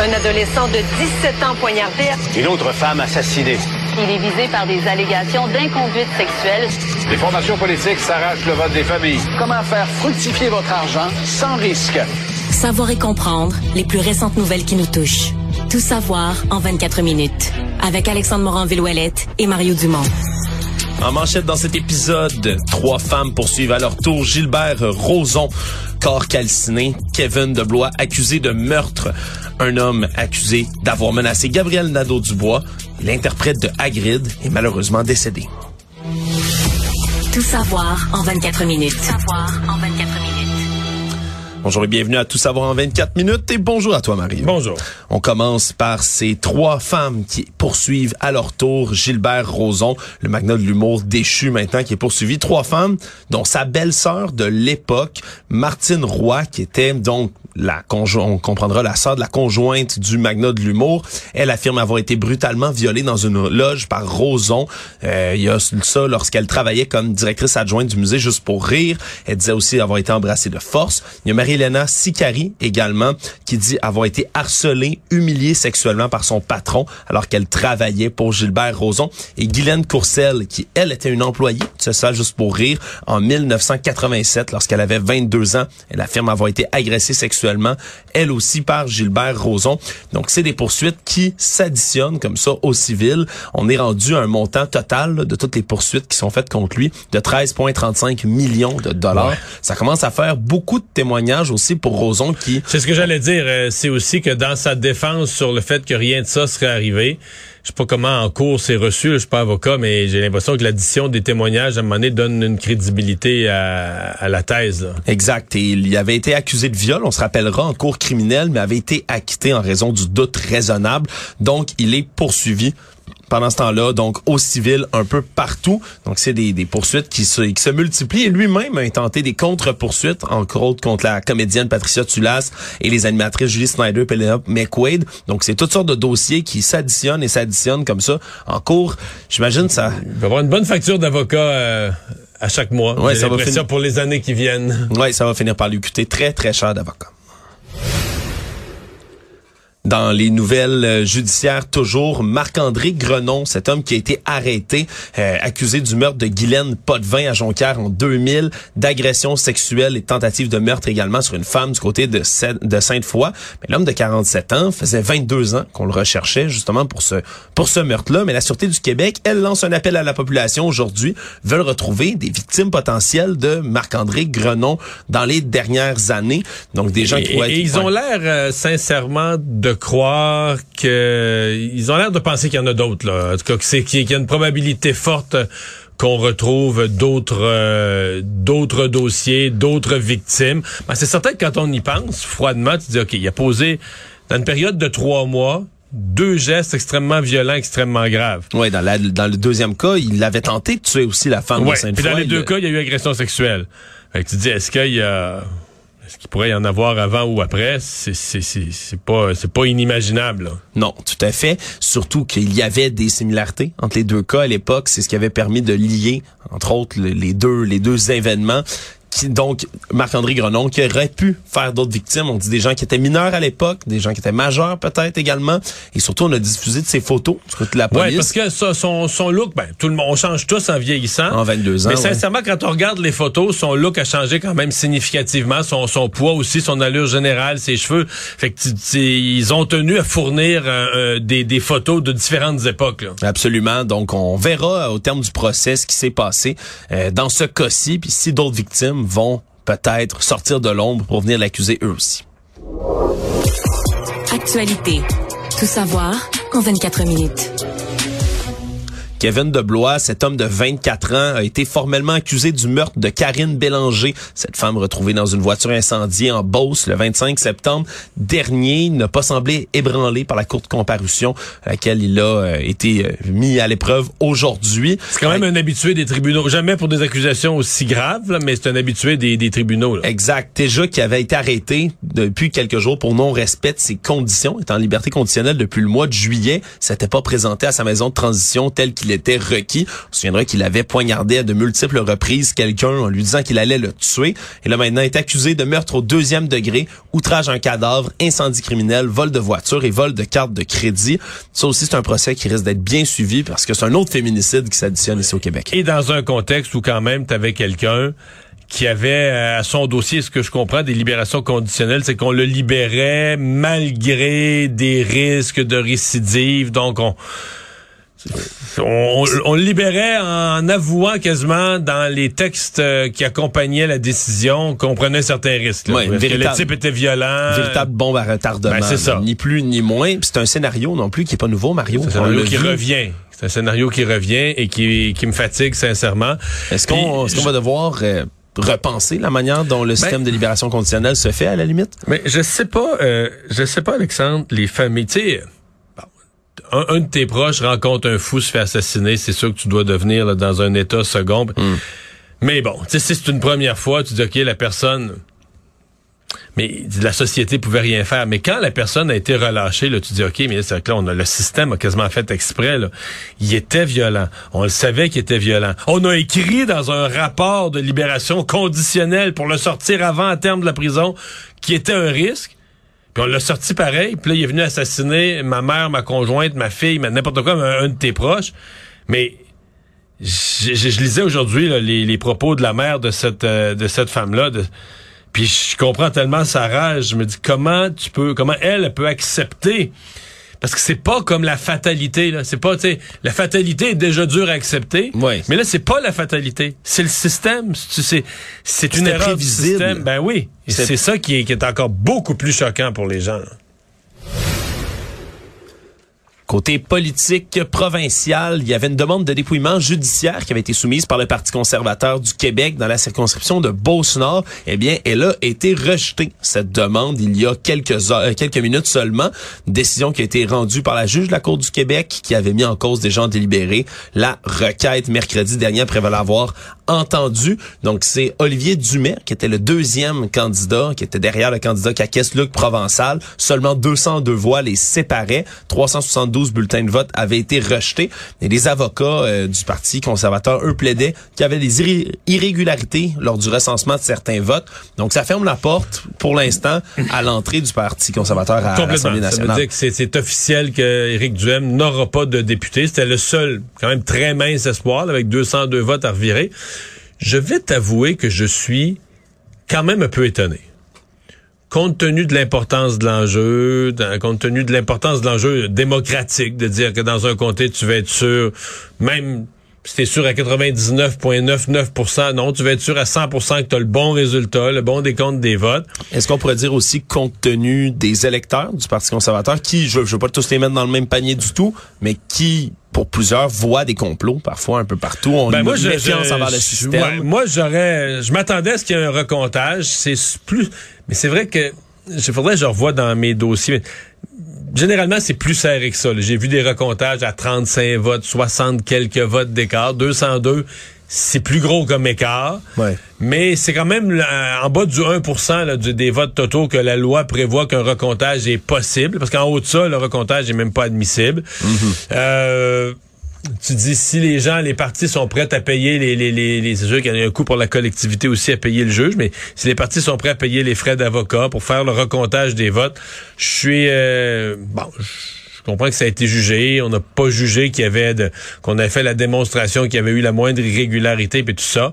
Un adolescent de 17 ans poignardé. Une autre femme assassinée. Il est visé par des allégations d'inconduite sexuelle. Les formations politiques s'arrachent le vote des familles. Comment faire fructifier votre argent sans risque? Savoir et comprendre les plus récentes nouvelles qui nous touchent. Tout savoir en 24 minutes. Avec Alexandre Morin-Villouellette et Mario Dumont. En manchette dans cet épisode, trois femmes poursuivent à leur tour Gilbert Rozon, corps calciné, Kevin de Blois accusé de meurtre, un homme accusé d'avoir menacé Gabriel Nadeau-Dubois, l'interprète de Hagrid, est malheureusement décédé. Tout savoir en 24 minutes. Tout savoir en 24 minutes. Bonjour et bienvenue à Tout savoir en 24 minutes et bonjour à toi Marie. Bonjour. On commence par ces trois femmes qui poursuivent à leur tour Gilbert Rozon, le magnat de l'humour déchu maintenant qui est poursuivi. Trois femmes dont sa belle-sœur de l'époque, Martine Roy, qui était donc la on comprendra la sœur de la conjointe du magnat de l'humour. Elle affirme avoir été brutalement violée dans une loge par Roson. Euh, il y a ça lorsqu'elle travaillait comme directrice adjointe du musée Juste pour rire. Elle disait aussi avoir été embrassée de force. Il y a Marie-Hélène Sicari également qui dit avoir été harcelée, humiliée sexuellement par son patron alors qu'elle travaillait pour Gilbert Roson. Et Guylaine Courcelle qui, elle, était une employée de ça Juste pour rire en 1987 lorsqu'elle avait 22 ans. Elle affirme avoir été agressée sexuellement elle aussi par Gilbert Rozon. Donc, c'est des poursuites qui s'additionnent comme ça au civil. On est rendu à un montant total de toutes les poursuites qui sont faites contre lui de 13,35 millions de dollars. Ça commence à faire beaucoup de témoignages aussi pour Rozon qui... C'est ce que j'allais dire. Euh, c'est aussi que dans sa défense sur le fait que rien de ça serait arrivé, je sais pas comment en cours c'est reçu, je suis pas avocat, mais j'ai l'impression que l'addition des témoignages à un moment donné donne une crédibilité à, la thèse. Exact. Et il avait été accusé de viol, on se rappellera, en cours criminel, mais avait été acquitté en raison du doute raisonnable. Donc, il est poursuivi pendant ce temps-là, donc au civil un peu partout. Donc c'est des, des, poursuites qui se, qui se multiplient. Et lui-même a intenté des contre-poursuites, entre autres contre la comédienne Patricia Tulas et les animatrices Julie Snyder Penelope McQuaid. Donc c'est toutes sortes de dossiers qui s'additionnent et s'additionnent comme ça en cours. J'imagine ça... Il va y avoir une bonne facture d'avocat... Euh, à chaque mois. Ouais, ça va finir pour les années qui viennent. Ouais, ça va finir par lui coûter très très cher d'avocat. Dans les nouvelles euh, judiciaires, toujours, Marc-André Grenon, cet homme qui a été arrêté, euh, accusé du meurtre de Guylaine Potvin à Jonquière en 2000, d'agression sexuelle et tentative de meurtre également sur une femme du côté de, de Sainte-Foy. Mais l'homme de 47 ans faisait 22 ans qu'on le recherchait justement pour ce, pour ce meurtre-là. Mais la Sûreté du Québec, elle lance un appel à la population aujourd'hui, veulent retrouver des victimes potentielles de Marc-André Grenon dans les dernières années. Donc des gens qui et, et ils ont l'air euh, sincèrement de croire que ils ont l'air de penser qu'il y en a d'autres là. En tout cas, qu'il y a une probabilité forte qu'on retrouve d'autres euh, d'autres dossiers, d'autres victimes. Ben, c'est certain que quand on y pense froidement, tu dis ok, il a posé dans une période de trois mois deux gestes extrêmement violents, extrêmement graves. Oui, dans, la, dans le deuxième cas, il avait tenté de tuer aussi la femme ouais, de Sainte-Foy. Puis dans les deux cas, il y a eu agression sexuelle. Fait que tu dis, est-ce qu'il y a ce qu'il pourrait y en avoir avant ou après, c'est c'est pas c'est pas inimaginable. Non, tout à fait. Surtout qu'il y avait des similarités entre les deux cas à l'époque. C'est ce qui avait permis de lier, entre autres, les deux les deux événements donc Marc-André Grenon, qui aurait pu faire d'autres victimes. On dit des gens qui étaient mineurs à l'époque, des gens qui étaient majeurs peut-être également. Et surtout, on a diffusé de ses photos du côté de la police. Oui, parce que ça, son, son look, ben, tout le monde, on change tous en vieillissant. En 22 ans. Mais sincèrement, quand on regarde les photos, son look a changé quand même significativement. Son, son poids aussi, son allure générale, ses cheveux. Fait que ils ont tenu à fournir euh, euh, des, des, photos de différentes époques. Là. Absolument. Donc, on verra au terme du procès ce qui s'est passé euh, dans ce cas-ci. Puis si d'autres victimes vont peut-être sortir de l'ombre pour venir l'accuser eux aussi. Actualité. Tout savoir en 24 minutes. Kevin Deblois, cet homme de 24 ans, a été formellement accusé du meurtre de Karine Bélanger, cette femme retrouvée dans une voiture incendiée en Beauce le 25 septembre dernier. N'a pas semblé ébranlé par la courte comparution à laquelle il a euh, été euh, mis à l'épreuve aujourd'hui. C'est quand même un habitué des tribunaux. Jamais pour des accusations aussi graves, mais c'est un habitué des, des tribunaux. Exact. Déjà qui avait été arrêté depuis quelques jours pour non-respect de ses conditions, étant en liberté conditionnelle depuis le mois de juillet, s'était pas présenté à sa maison de transition telle qu'il qu'il était requis. On se souviendra qu'il avait poignardé à de multiples reprises quelqu'un en lui disant qu'il allait le tuer. Et là, maintenant, est accusé de meurtre au deuxième degré, outrage à un cadavre, incendie criminel, vol de voiture et vol de carte de crédit. Ça aussi, c'est un procès qui risque d'être bien suivi parce que c'est un autre féminicide qui s'additionne ici au Québec. Et dans un contexte où quand même, tu quelqu'un qui avait euh, à son dossier, ce que je comprends, des libérations conditionnelles, c'est qu'on le libérait malgré des risques de récidive. Donc, on, on, on, le libérait en avouant quasiment dans les textes euh, qui accompagnaient la décision qu'on prenait certains risques. Ouais, véritable, le type était violent. Véritable bombe à retardement. Ben, c'est ça. Ni plus ni moins. C'est un scénario non plus qui est pas nouveau, Mario. C'est un scénario qui vu. revient. C'est un scénario qui revient et qui, qui me fatigue sincèrement. Est-ce qu'on est qu va devoir euh, repenser la manière dont le système ben, de libération conditionnelle se fait à la limite? Mais je sais pas, euh, je sais pas, Alexandre, les familles, tu sais, un, un, de tes proches rencontre un fou, se fait assassiner, c'est sûr que tu dois devenir là, dans un état second. Mm. Mais bon, tu sais, si c'est une première fois, tu dis, OK, la personne... Mais la société pouvait rien faire. Mais quand la personne a été relâchée, là, tu dis, OK, mais c'est là, on a, le système a quasiment fait exprès. Là. Il était violent. On le savait qu'il était violent. On a écrit dans un rapport de libération conditionnelle pour le sortir avant à terme de la prison qui était un risque. On l'a sorti pareil. Puis là, il est venu assassiner ma mère, ma conjointe, ma fille, n'importe quoi, un, de tes proches. Mais je, lisais aujourd'hui les, propos de la mère de cette euh, de cette femme-là. Puis je comprends tellement sa rage. Je me dis comment tu peux, comment elle peut accepter parce que c'est pas comme la fatalité là, c'est pas tu sais la fatalité est déjà dure à accepter. Oui. Mais là c'est pas la fatalité, c'est le système, c'est c'est une erreur du système. Ben oui, c'est ça qui est, qui est encore beaucoup plus choquant pour les gens. Là. Côté politique provincial, il y avait une demande de dépouillement judiciaire qui avait été soumise par le Parti conservateur du Québec dans la circonscription de Beauce-Nord. Eh bien, elle a été rejetée, cette demande, il y a quelques quelques minutes seulement. Décision qui a été rendue par la juge de la Cour du Québec qui avait mis en cause des gens délibérés. La requête mercredi dernier après l'avoir entendu. Donc, c'est Olivier Dumais qui était le deuxième candidat, qui était derrière le candidat Caquès Luc Provençal. Seulement 202 voix les séparaient. 372 12 bulletins de vote avaient été rejetés. Et les avocats euh, du Parti conservateur, eux, plaidaient qu'il y avait des irrégularités lors du recensement de certains votes. Donc, ça ferme la porte, pour l'instant, à l'entrée du Parti conservateur à l'Assemblée nationale. Ça veut dire que c'est officiel qu'Éric Duhem n'aura pas de député. C'était le seul, quand même très mince espoir, avec 202 votes à revirer. Je vais t'avouer que je suis quand même un peu étonné. Compte tenu de l'importance de l'enjeu, compte tenu de l'importance de l'enjeu démocratique, de dire que dans un comté, tu vas être sûr, même si tu es sûr à 99,99%, non, tu vas être sûr à 100% que tu as le bon résultat, le bon décompte des votes. Est-ce qu'on pourrait dire aussi compte tenu des électeurs du Parti conservateur, qui, je ne veux pas tous les mettre dans le même panier du tout, mais qui pour plusieurs voient des complots parfois un peu partout? On ben a moi, je, méfiance je, envers le système. Ouais, moi, j'aurais, je m'attendais à ce qu'il y ait un recomptage. C'est plus, mais c'est vrai que il faudrait que je revoie dans mes dossiers. Généralement, c'est plus serré que ça. J'ai vu des recomptages à 35 votes, 60 quelques votes d'écart, 202 c'est plus gros comme écart, ouais. mais c'est quand même en bas du 1 là, du, des votes totaux que la loi prévoit qu'un recomptage est possible, parce qu'en haut de ça, le recomptage est même pas admissible. Mm-hmm. euh, tu dis si les gens, les partis sont prêts à payer les, les, les, les c'est sûr y a un coût pour la collectivité aussi à payer le juge, mais si les partis sont prêts à payer les frais d'avocat pour faire le recomptage des votes, je suis euh, bon. Je comprends que ça a été jugé. On n'a pas jugé qu'il y avait qu'on avait fait la démonstration qu'il y avait eu la moindre irrégularité et tout ça.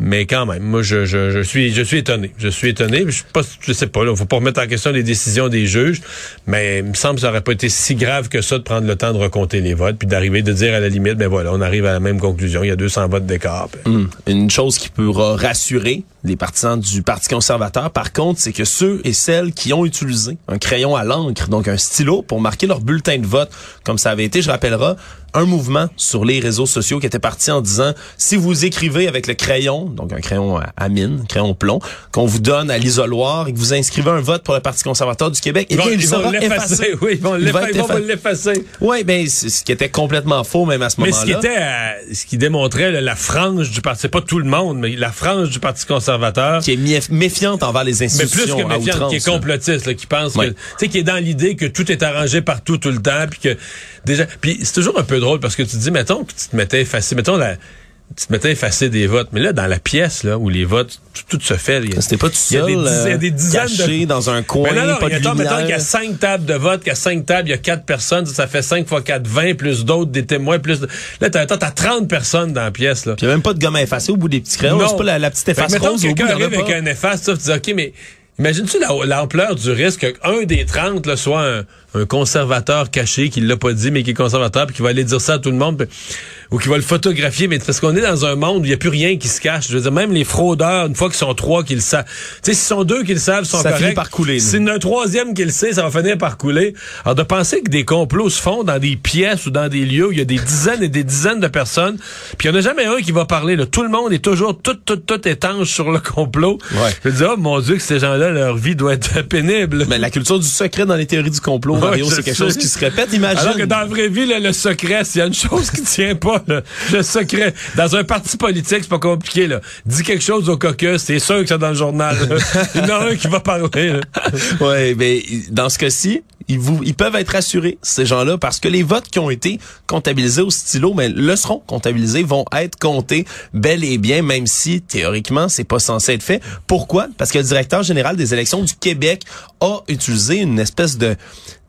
Mais quand même, moi, je, je, suis, je suis étonné. Je suis étonné. Je, pas, je sais pas, il faut pas remettre en question les décisions des juges, mais il me semble que ça aurait pas été si grave que ça de prendre le temps de recompter les votes, puis d'arriver de dire à la limite, ben voilà, on arrive à la même conclusion. Il y a 200 votes d'écart. Mmh. Une chose qui pourra rassurer les partisans du Parti conservateur, par contre, c'est que ceux et celles qui ont utilisé un crayon à l'encre, donc un stylo, pour marquer leur bulletin de vote, comme ça avait été, je rappellerai, un mouvement sur les réseaux sociaux qui était parti en disant si vous écrivez avec le crayon donc un crayon à, mine, un crayon plomb, qu'on vous donne à l'isoloir et que vous inscrivez un vote pour le Parti conservateur du Québec, eh bien, il sera l'effacer. effacé. Oui, ils vont l'effacer. Oui, ben ce qui était complètement faux même à ce Mais moment-là. ce qui était, euh, ce qui démontrait là, la frange du parti, c'est pas tout le monde, mais la frange du Parti conservateur. Qui est méfiante envers les Mais institutions plus que méfiante, qui est complotiste, là, qui pense Ouais. que, tu sais, qui est dans l'idée que tout est arrangé partout tout le temps, puis que déjà, puis c'est toujours un peu drôle parce que tu te dis, mettons que tu te mettais effacé, mettons la, tu te mettais à effacer des votes, mais là dans la pièce là où les votes, tout, tout se fait, y a- C'était pas tout il y a seul, des dizaines, il y a euh, des dizaines caché de dans un coin, non, non, pas de mettons, mettons lumière. qu'il y a cinq tables de vote, qu'il y a cinq tables, il y a quatre personnes, ça fait cinq fois quatre, vingt, plus d'autres, des témoins, plus de... Là, t'as, t'as 30 personnes dans la pièce, là. Puis il n'y a même pas de gomme à effacer au bout des petits crayons. C'est pas la, la petite efface mettons rose quelqu'un y a arrive avec un efface, tu dis, OK, mais imagines-tu la- l'ampleur du risque qu'un des 30 là, soit un, un conservateur caché qui l'a pas dit, mais qui est conservateur, puis qui va aller dire ça à tout le monde, puis- ou qui va le photographier, mais parce qu'on est dans un monde où il n'y a plus rien qui se cache. Je veux dire, même les fraudeurs, une fois qu'ils sont trois qui le savent, tu sais, s'ils sont deux qui le savent, ils sont Ça corrects. finit par couler, là. S'il y en a un troisième qui le sait, ça va finir par couler. Alors, de penser que des complots se font dans des pièces ou dans des lieux où il y a des dizaines et des dizaines de personnes, puis il n'y en a jamais un qui va parler. Là. Tout le monde est toujours tout, tout, tout étanche sur le complot. Ouais. Je me dis, oh mon Dieu, que ces gens-là, leur vie doit être pénible. Mais la culture du secret dans les théories du complot, Mario, c'est quelque sais. chose qui se répète. Imagine. Alors que dans la vraie vie, là, le secret, s'il y a une chose qui tient pas, le secret. Dans un parti politique, c'est pas compliqué. Là. Dis quelque chose au caucus, c'est sûr que c'est dans le journal. Il y en a un qui va parler. Ouais, mais dans ce cas-ci, ils, vous, ils peuvent être rassurés, ces gens-là, parce que les votes qui ont été comptabilisés au stylo, mais le seront comptabilisés, vont être comptés bel et bien, même si théoriquement c'est pas censé être fait. Pourquoi? Parce que le directeur général des élections du Québec a utilisé une espèce de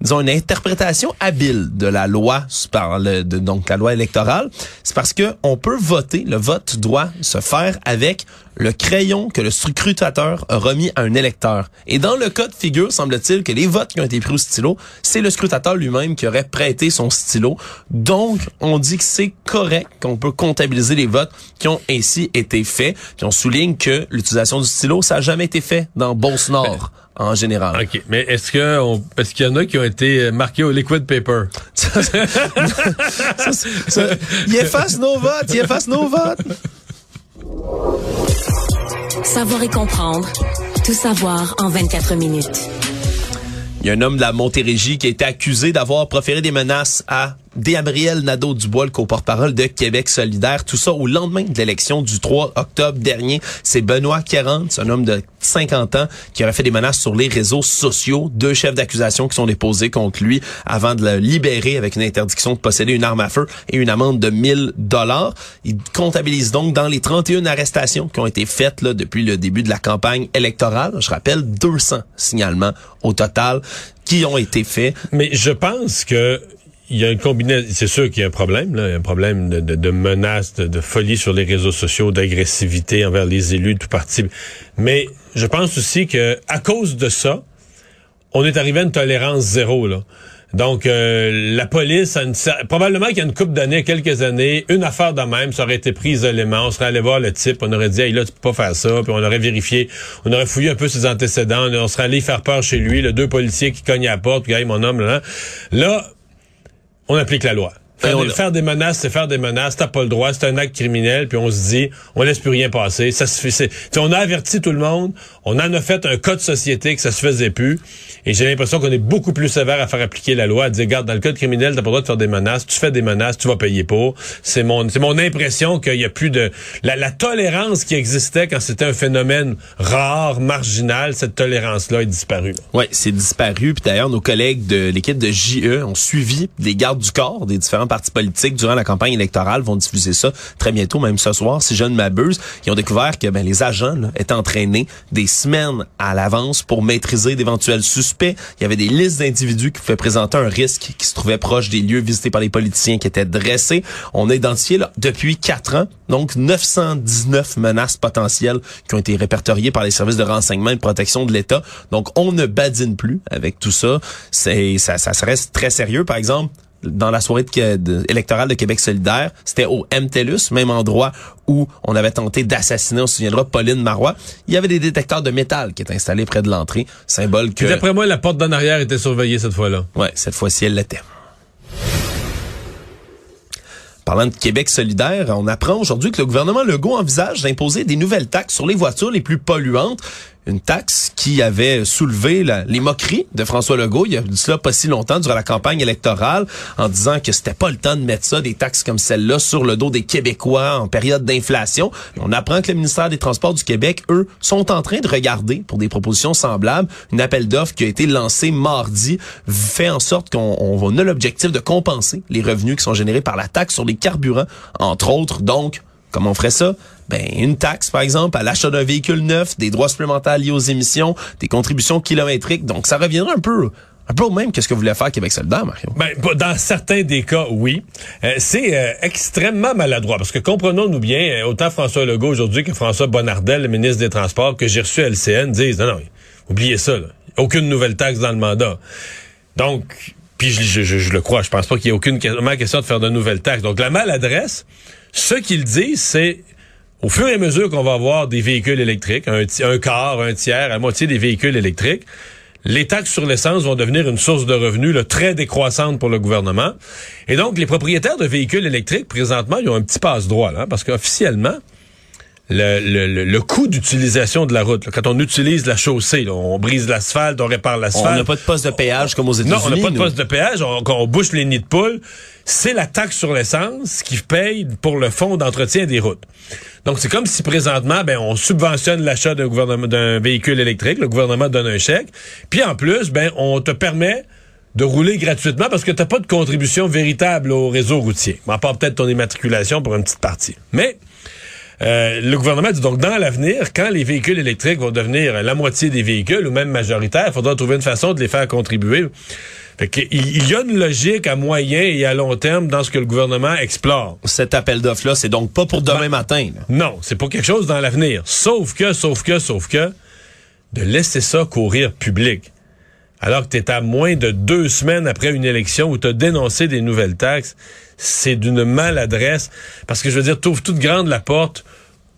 disons une interprétation habile de la loi par le, de, donc la loi électorale. C'est parce que on peut voter, le vote doit se faire avec le crayon que le scrutateur a remis à un électeur. Et dans le cas de figure, semble-t-il que les votes qui ont été pris au stylo, c'est le scrutateur lui-même qui aurait prêté son stylo. Donc, on dit que c'est correct qu'on peut comptabiliser les votes qui ont ainsi été faits. Puis on souligne que l'utilisation du stylo, ça n'a jamais été fait dans Beauce-Nord. En général. OK. Mais est-ce que on, est-ce qu'il y en a qui ont été marqués au liquid paper? Ça, c'est- ça- il efface nos votes, il efface nos votes. Savoir et comprendre. Tout savoir en 24 minutes. Il y a un homme de la Montérégie qui a été accusé d'avoir proféré des menaces à Gabriel Nadeau-Dubois, le co-porte-parole de Québec solidaire. Tout ça au lendemain de l'élection du 3 octobre dernier. C'est Benoît 40, c'est un homme de 50 ans qui aurait fait des menaces sur les réseaux sociaux. Deux chefs d'accusation qui sont déposés contre lui avant de le libérer avec une interdiction de posséder une arme à feu et une amende de 1000 dollars. Il comptabilise donc dans les 31 arrestations qui ont été faites là, depuis le début de la campagne électorale. Je rappelle 200 signalements au total qui ont été faits. Mais je pense que il y a une combinaison. C'est sûr qu'il y a un problème, là, un problème de, de, menaces, de, folie sur les réseaux sociaux, d'agressivité envers les élus de tout parti. Mais je pense aussi que à cause de ça, on est arrivé à une tolérance zéro là. Donc euh, la police probablement qu'il y a une couple d'années, quelques années, une affaire de même, ça aurait été pris isolément, on serait allé voir le type, on aurait dit hey, là tu peux pas faire ça, puis on aurait vérifié, on aurait fouillé un peu ses antécédents, on serait allé faire peur chez lui, le deux policiers qui cognent à la porte, puis hey mon homme là, là on applique la loi. Faire, on- des, faire des menaces, c'est faire des menaces. T'as pas le droit, c'est un acte criminel. Puis on se dit, on laisse plus rien passer. Ça se fait. on a averti tout le monde. On en a fait un cas de société que ça se faisait plus. Et j'ai l'impression qu'on est beaucoup plus sévère à faire appliquer la loi. À dire, regarde, dans le code criminel, t'as pas le droit de faire des menaces. Tu fais des menaces, tu vas payer pour. C'est mon, c'est mon impression qu'il y a plus de la, la tolérance qui existait quand c'était un phénomène rare, marginal. Cette tolérance-là est disparue. Oui, c'est disparu. Puis d'ailleurs, nos collègues de l'équipe de JE ont suivi les gardes du corps des différents partis politiques durant la campagne électorale, vont diffuser ça très bientôt, même ce soir, si je ne m'abuse. Ils ont découvert que ben, les agents là, étaient entraînés des semaines à l'avance pour maîtriser d'éventuels suspects. Il y avait des listes d'individus qui pouvaient présenter un risque qui se trouvaient proches des lieux visités par les politiciens qui étaient dressés. On a identifié depuis quatre ans, donc 919 menaces potentielles qui ont été répertoriées par les services de renseignement et de protection de l'État. Donc, on ne badine plus avec tout ça, ça, ça reste très sérieux. Par exemple, dans la soirée de, de- électorale de Québec solidaire, c'était au MTELUS, même endroit où on avait tenté d'assassiner, on se souviendra, Pauline Marois. Il y avait des détecteurs de métal qui étaient installés près de l'entrée, symbole que... D'après moi, la porte d'en arrière était surveillée cette fois-là. Ouais, cette fois-ci, elle l'était. Parlant de Québec solidaire, on apprend aujourd'hui que le gouvernement Legault envisage d'imposer des nouvelles taxes sur les voitures les plus polluantes une taxe qui avait soulevé les moqueries de François Legault il a cela pas si longtemps durant la campagne électorale en disant que c'était pas le temps de mettre ça des taxes comme celle-là sur le dos des Québécois en période d'inflation. On apprend que le ministère des Transports du Québec eux sont en train de regarder pour des propositions semblables une appel d'offres qui a été lancé mardi fait en sorte qu'on on a l'objectif de compenser les revenus qui sont générés par la taxe sur les carburants entre autres donc Comment on ferait ça? Ben, une taxe, par exemple, à l'achat d'un véhicule neuf, des droits supplémentaires liés aux émissions, des contributions kilométriques. Donc, ça reviendrait un peu un peu au même que ce que voulait faire Québec solidaire, Mario. Ben, dans certains des cas, oui. Euh, c'est euh, extrêmement maladroit parce que comprenons-nous bien, euh, autant François Legault aujourd'hui que François Bonnardel, le ministre des Transports, que j'ai reçu à LCN, disent non, non, oubliez ça, aucune nouvelle taxe dans le mandat. Donc, puis je, je, le crois, je pense pas qu'il y ait aucune question de faire de nouvelles taxes. Donc, la maladresse, ce qu'ils disent, c'est au fur et à mesure qu'on va avoir des véhicules électriques, un, un quart, un tiers, la moitié des véhicules électriques, les taxes sur l'essence vont devenir une source de revenus très décroissante pour le gouvernement. Et donc, les propriétaires de véhicules électriques, présentement, ils ont un petit passe-droit, là, parce qu'officiellement, le, le, coût d'utilisation de la route. quand on utilise la chaussée, on brise l'asphalte, on répare l'asphalte. On n'a pas de poste de péage comme aux États-Unis. Non, on n'a pas de poste de péage. On, on bouche les nids de poules. C'est la taxe sur l'essence qui paye pour le fonds d'entretien des routes. Donc, c'est comme si présentement, ben, on subventionne l'achat d'un véhicule électrique. Le gouvernement donne un chèque. Puis en plus, ben, on te permet de rouler gratuitement parce que tu n'as pas de contribution véritable au réseau routier. À part peut-être ton immatriculation pour une petite partie. Mais euh, le gouvernement dit donc dans l'avenir, quand les véhicules électriques vont devenir la moitié des véhicules ou même majoritaires, il faudra trouver une façon de les faire contribuer. Fait il y a une logique à moyen et à long terme dans ce que le gouvernement explore. Cet appel d'offres-là, c'est donc pas pour demain ben, matin. Non, c'est pour quelque chose dans l'avenir. Sauf que, sauf que, sauf que, de laisser ça courir public. Alors que tu es à moins de deux semaines après une élection où tu as dénoncé des nouvelles taxes, c'est d'une maladresse. Parce que je veux dire, tu toute grande la porte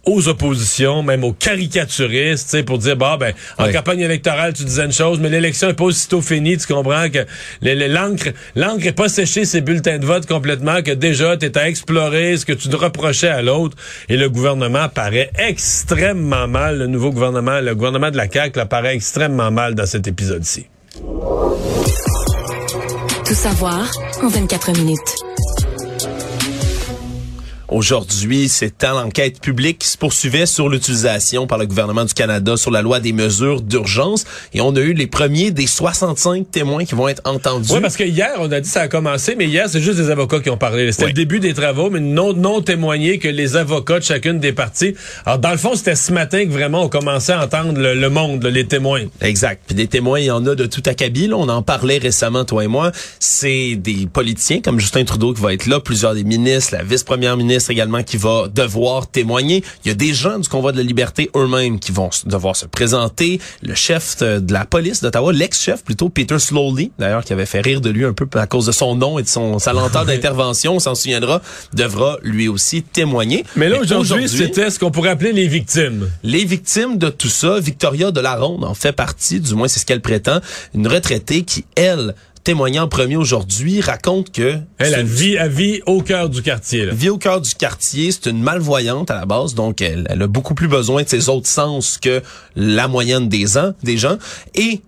aux oppositions, même aux caricaturistes, pour dire, bah, ben, en campagne électorale, tu disais une chose, mais l'élection est pas aussitôt finie, tu comprends que l'encre, l'encre est pas séchée ces bulletins de vote complètement, que déjà, tu à explorer ce que tu te reprochais à l'autre, et le gouvernement paraît extrêmement mal, le nouveau gouvernement, le gouvernement de la CAQ, là, paraît extrêmement mal dans cet épisode-ci. Tout savoir en 24 minutes. Aujourd'hui, c'était l'enquête publique qui se poursuivait sur l'utilisation par le gouvernement du Canada sur la loi des mesures d'urgence. Et on a eu les premiers des 65 témoins qui vont être entendus. Oui, parce que hier, on a dit ça a commencé, mais hier, c'est juste des avocats qui ont parlé. C'était le début des travaux, mais non, non témoigné que les avocats de chacune des parties. Alors, dans le fond, c'était ce matin que vraiment on commençait à entendre le, monde, les témoins. Exact. Puis des témoins, il y en a de tout acabit. Là. On en parlait récemment, toi et moi. C'est des politiciens comme Justin Trudeau qui va être là, plusieurs des ministres, la vice-première ministre également qui va devoir témoigner. Il y a des gens du convoi de la liberté eux-mêmes qui vont devoir se présenter. Le chef de la police d'Ottawa, l'ex-chef plutôt, Peter Slowly, d'ailleurs, qui avait fait rire de lui un peu à cause de son nom et de son sa lenteur d'intervention, on s'en souviendra, devra lui aussi témoigner. Mais là, aujourd'hui, c'était ce qu'on pourrait appeler les victimes. Les victimes de tout ça, Victoria de la Ronde en fait partie, du moins c'est ce qu'elle prétend, une retraitée qui, elle, témoignant en premier aujourd'hui, raconte que... Elle a vie, à vie au cœur du quartier. Là. Vie au cœur du quartier, c'est une malvoyante à la base, donc elle, elle, a beaucoup plus besoin de ses autres sens que la moyenne des, ans, des gens. Et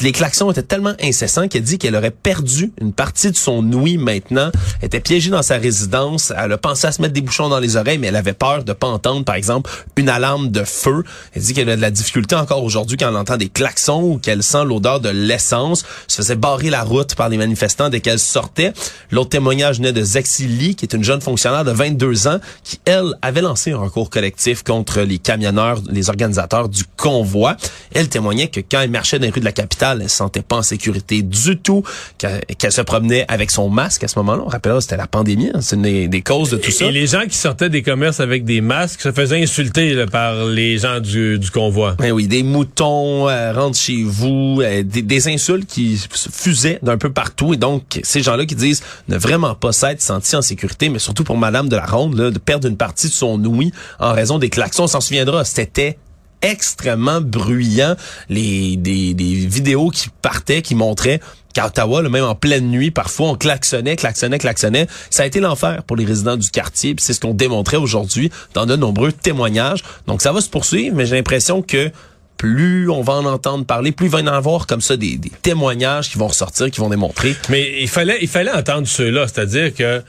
les klaxons étaient tellement incessants qu'elle dit qu'elle aurait perdu une partie de son ouïe maintenant. Elle était piégée dans sa résidence. Elle a pensé à se mettre des bouchons dans les oreilles, mais elle avait peur de pas entendre, par exemple, une alarme de feu. Elle dit qu'elle a de la difficulté encore aujourd'hui quand elle entend des klaxons ou qu'elle sent l'odeur de l'essence. Se faisait barrer la route par les manifestants dès qu'elle sortait. L'autre témoignage venait de Zexili, qui est une jeune fonctionnaire de 22 ans, qui, elle, avait lancé un recours collectif contre les camionneurs, les organisateurs du convoi. Elle témoignait que quand elle marchait dans les rues de la capitale, elle se sentait pas en sécurité du tout, qu'elle se promenait avec son masque à ce moment-là. On rappelle, c'était la pandémie, hein. c'est une des, causes de tout ça. Et les gens qui sortaient des commerces avec des masques se faisaient insulter par les gens du, convoi. Ben oui, des moutons, euh, rentrent chez vous, euh, des, insultes qui fusaient d'un peu partout. Et donc, ces gens-là qui disent ne vraiment pas s'être sentis en sécurité, mais surtout pour Madame de la Ronde, de perdre une partie de son ouïe en raison des klaxons. On s'en souviendra, c'était extrêmement bruyant. Les des, vidéos qui partaient, qui montraient qu'à Ottawa, même en pleine nuit, parfois on klaxonnait, klaxonnait, klaxonnait. Ça a été l'enfer pour les résidents du quartier, c'est ce qu'on démontrait aujourd'hui dans de nombreux témoignages. Donc ça va se poursuivre, mais j'ai l'impression que plus on va en entendre parler, plus il va y en avoir comme ça des, des témoignages qui vont ressortir, qui vont démontrer. Mais il fallait, il fallait entendre ceux-là, c'est-à-dire que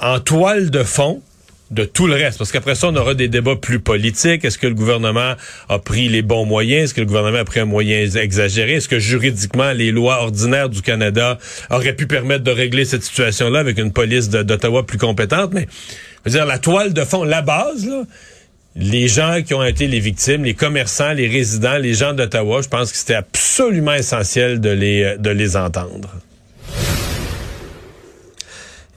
en toile de fond, de tout le reste. Parce qu'après ça, on aura des débats plus politiques. Est-ce que le gouvernement a pris les bons moyens? Est-ce que le gouvernement a pris un moyen exagéré? Est-ce que juridiquement, les lois ordinaires du Canada auraient pu permettre de régler cette situation-là avec une police d'Ottawa plus compétente? Mais, je veux dire, la toile de fond, la base, là, les gens qui ont été les victimes, les commerçants, les résidents, les gens d'Ottawa, je pense que c'était absolument essentiel de les, de les entendre.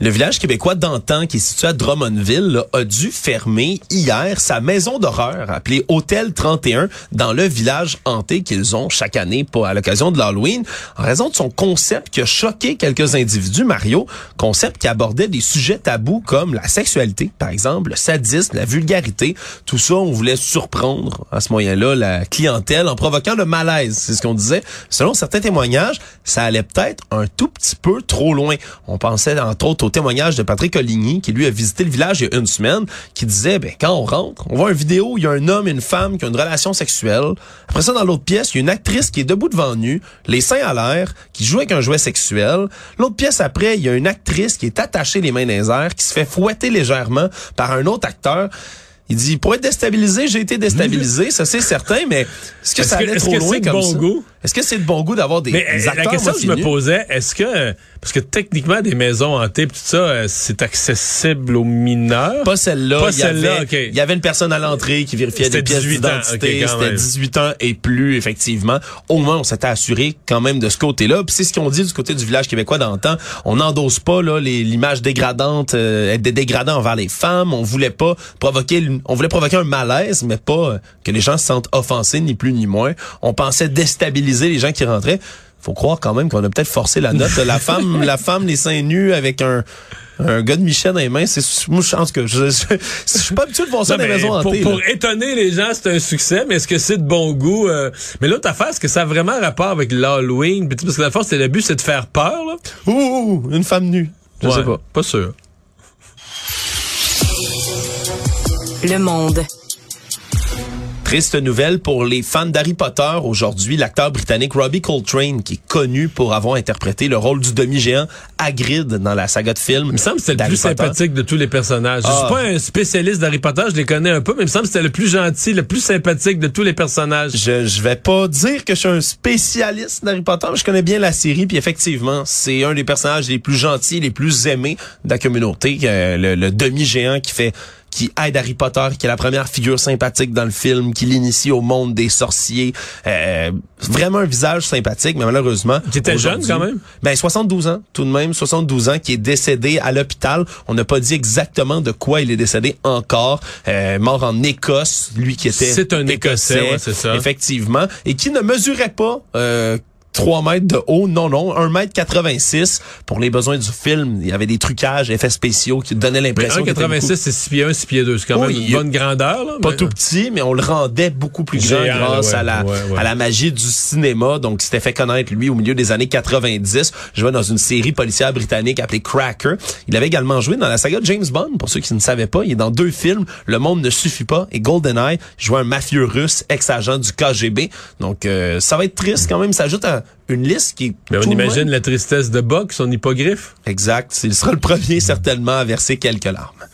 Le village québécois d'antan, qui est situé à Drummondville, a dû fermer hier sa maison d'horreur appelée Hôtel 31 dans le village hanté qu'ils ont chaque année pour, à l'occasion de l'Halloween en raison de son concept qui a choqué quelques individus, Mario. Concept qui abordait des sujets tabous comme la sexualité, par exemple, le sadisme, la vulgarité. Tout ça, on voulait surprendre à ce moyen-là la clientèle en provoquant le malaise. C'est ce qu'on disait. Selon certains témoignages, ça allait peut-être un tout petit peu trop loin. On pensait entre autres au témoignage de Patrick Coligny, qui lui a visité le village il y a une semaine, qui disait, ben, quand on rentre, on voit une vidéo, il y a un homme et une femme qui ont une relation sexuelle. Après ça, dans l'autre pièce, il y a une actrice qui est debout devant nu, les seins à l'air, qui joue avec un jouet sexuel. L'autre pièce après, il y a une actrice qui est attachée les mains dans les airs, qui se fait fouetter légèrement par un autre acteur. Il dit, pour être déstabilisé, j'ai été déstabilisé, ça c'est certain, mais est-ce que ça allait trop loin comme bon ça? goût? Est-ce que c'est de bon goût d'avoir des, Mais des euh, acteurs la question que je me posais, est-ce que parce que techniquement des maisons hantées tout ça, euh, c'est accessible aux mineurs? Pas celle-là. Pas il y avait- celle-là. Il y avait une personne à l'entrée qui vérifiait des pièces 18 ans, d'identité. C'était même. 18 ans et plus, effectivement. Au moins, on s'était assuré quand même de ce côté-là. Puis c'est ce qu'on dit du côté du village québécois d'antan. On n'endosse pas là l'image dégradante, euh, être des dégradants envers les femmes. On voulait pas provoquer, le- on voulait provoquer un malaise, mais pas que les gens se sentent offensés, ni plus ni moins. On pensait déstabiliser les gens qui rentraient. Faut croire quand même qu'on a peut-être forcé la note. la femme, la femme, les seins nus avec un un gars de Michel dans les mains, c'est moi je pense que je, je, je suis pas habitué de voir ça Non, dans les mais maisons pour, hantées. pour là. étonner les gens, c'est un succès, mais est-ce que c'est de bon goût? euh? Mais l'autre affaire, est-ce que ça a vraiment rapport avec l'Halloween? Parce que la force, c'est le but, c'est de faire peur, là. Ouh, une femme nue. Je Ouais, sais pas. Pas sûr. Le monde. Triste nouvelle pour les fans d'Harry Potter. Aujourd'hui, l'acteur britannique Robbie Coltrane, qui est connu pour avoir interprété le rôle du demi-géant Hagrid dans la saga de films. Il me semble que c'était le plus Potter. sympathique de tous les personnages. Je Ah. suis pas un spécialiste d'Harry Potter, je les connais un peu, mais il me semble que c'était le plus gentil, le plus sympathique de tous les personnages. Je, je vais pas dire que je suis un spécialiste d'Harry Potter, mais je connais bien la série, puis effectivement, c'est un des personnages les plus gentils, les plus aimés de la communauté, le, le demi-géant qui fait qui aide Harry Potter, qui est la première figure sympathique dans le film, qui l'initie au monde des sorciers. Euh, vraiment un visage sympathique, mais malheureusement... Qui était jeune, quand même? Ben 72 ans, tout de même, 72 ans, qui est décédé à l'hôpital. On n'a pas dit exactement de quoi il est décédé encore. Euh, mort en Écosse, lui qui était C'est un Écossais, ouais, c'est ça. effectivement, et qui ne mesurait pas euh, 3 mètres de haut, non, non, 1 mètre 86 pour les besoins du film. Il y avait des trucages, effets spéciaux qui donnaient l'impression qu'il était 1,86, c'est 6 pieds 1, 6 pieds 2. C'est quand Oui, même une bonne grandeur, là. pas mais- tout petit, mais on le rendait beaucoup plus grand grâce ouais, à la ouais, ouais. à la magie du cinéma. Donc, il s'était fait connaître lui au milieu des années 90. Il jouait dans une série policière britannique appelée Cracker. Il avait également joué dans la saga de James Bond. Pour ceux qui ne savaient pas, il est dans deux films, Le Monde ne suffit pas et GoldenEye. Il jouait un mafieux russe, ex-agent du KGB. Donc, euh, ça va être triste quand même. Ça ajoute à une liste qui Mais on imagine la tristesse de Buck, son hippogriffe. Exact. Il sera le premier certainement à verser quelques larmes.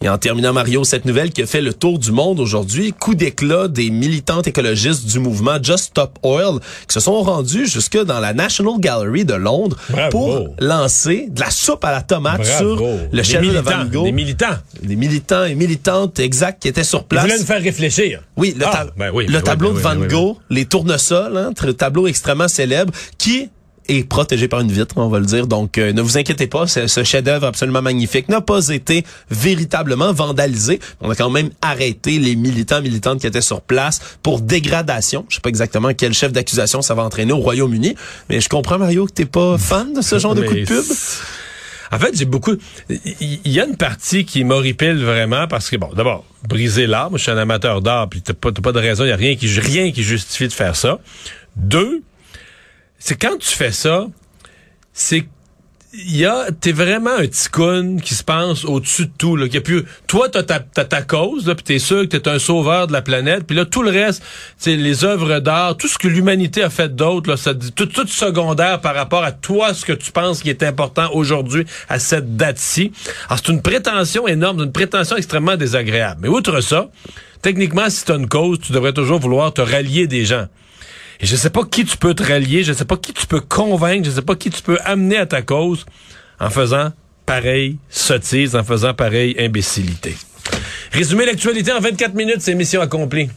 Et en terminant, Mario, cette nouvelle qui a fait le tour du monde aujourd'hui, coup d'éclat des militantes écologistes du mouvement Just Stop Oil qui se sont rendus jusque dans la National Gallery de Londres Bravo. pour lancer de la soupe à la tomate Bravo. sur le chef de Van Gogh. Des militants. Des militants et militantes exacts qui étaient sur Ils place. voulaient nous faire réfléchir. Oui, le, Ah, ta- ben oui, le ben oui, tableau de Van Gogh, les tournesols, hein, tr- tableau extrêmement célèbre, qui est protégé par une vitre, on va le dire. Donc, euh, ne vous inquiétez pas, ce, chef-d'œuvre absolument magnifique n'a pas été véritablement vandalisé. On a quand même arrêté les militants militantes qui étaient sur place pour dégradation. Je sais pas exactement quel chef d'accusation ça va entraîner au Royaume-Uni, mais je comprends Mario que t'es pas fan de ce genre de coup de pub. En fait, j'ai beaucoup. Il y a une partie qui m'horripile vraiment parce que, bon, d'abord, briser l'art. Moi, je suis un amateur d'art, puis t'as pas, pas de raison. Il y a rien qui, rien qui justifie de faire ça. Deux, c'est quand tu fais ça, c'est il y a t'es vraiment un ticoun qui se pense au-dessus de tout là qui a plus toi t'as ta, t'as ta cause là puis t'es sûr que t'es un sauveur de la planète puis là tout le reste c'est les œuvres d'art tout ce que l'humanité a fait d'autre là ça tout, tout secondaire par rapport à toi ce que tu penses qui est important aujourd'hui à cette date-ci. Alors c'est une prétention énorme une prétention extrêmement désagréable. Mais outre ça techniquement si t'as une cause tu devrais toujours vouloir te rallier des gens et je sais pas qui tu peux te rallier, je sais pas qui tu peux convaincre, je sais pas qui tu peux amener à ta cause en faisant pareil sottise, en faisant pareil imbécilité. Résumer l'actualité en 24 minutes, c'est mission accomplie.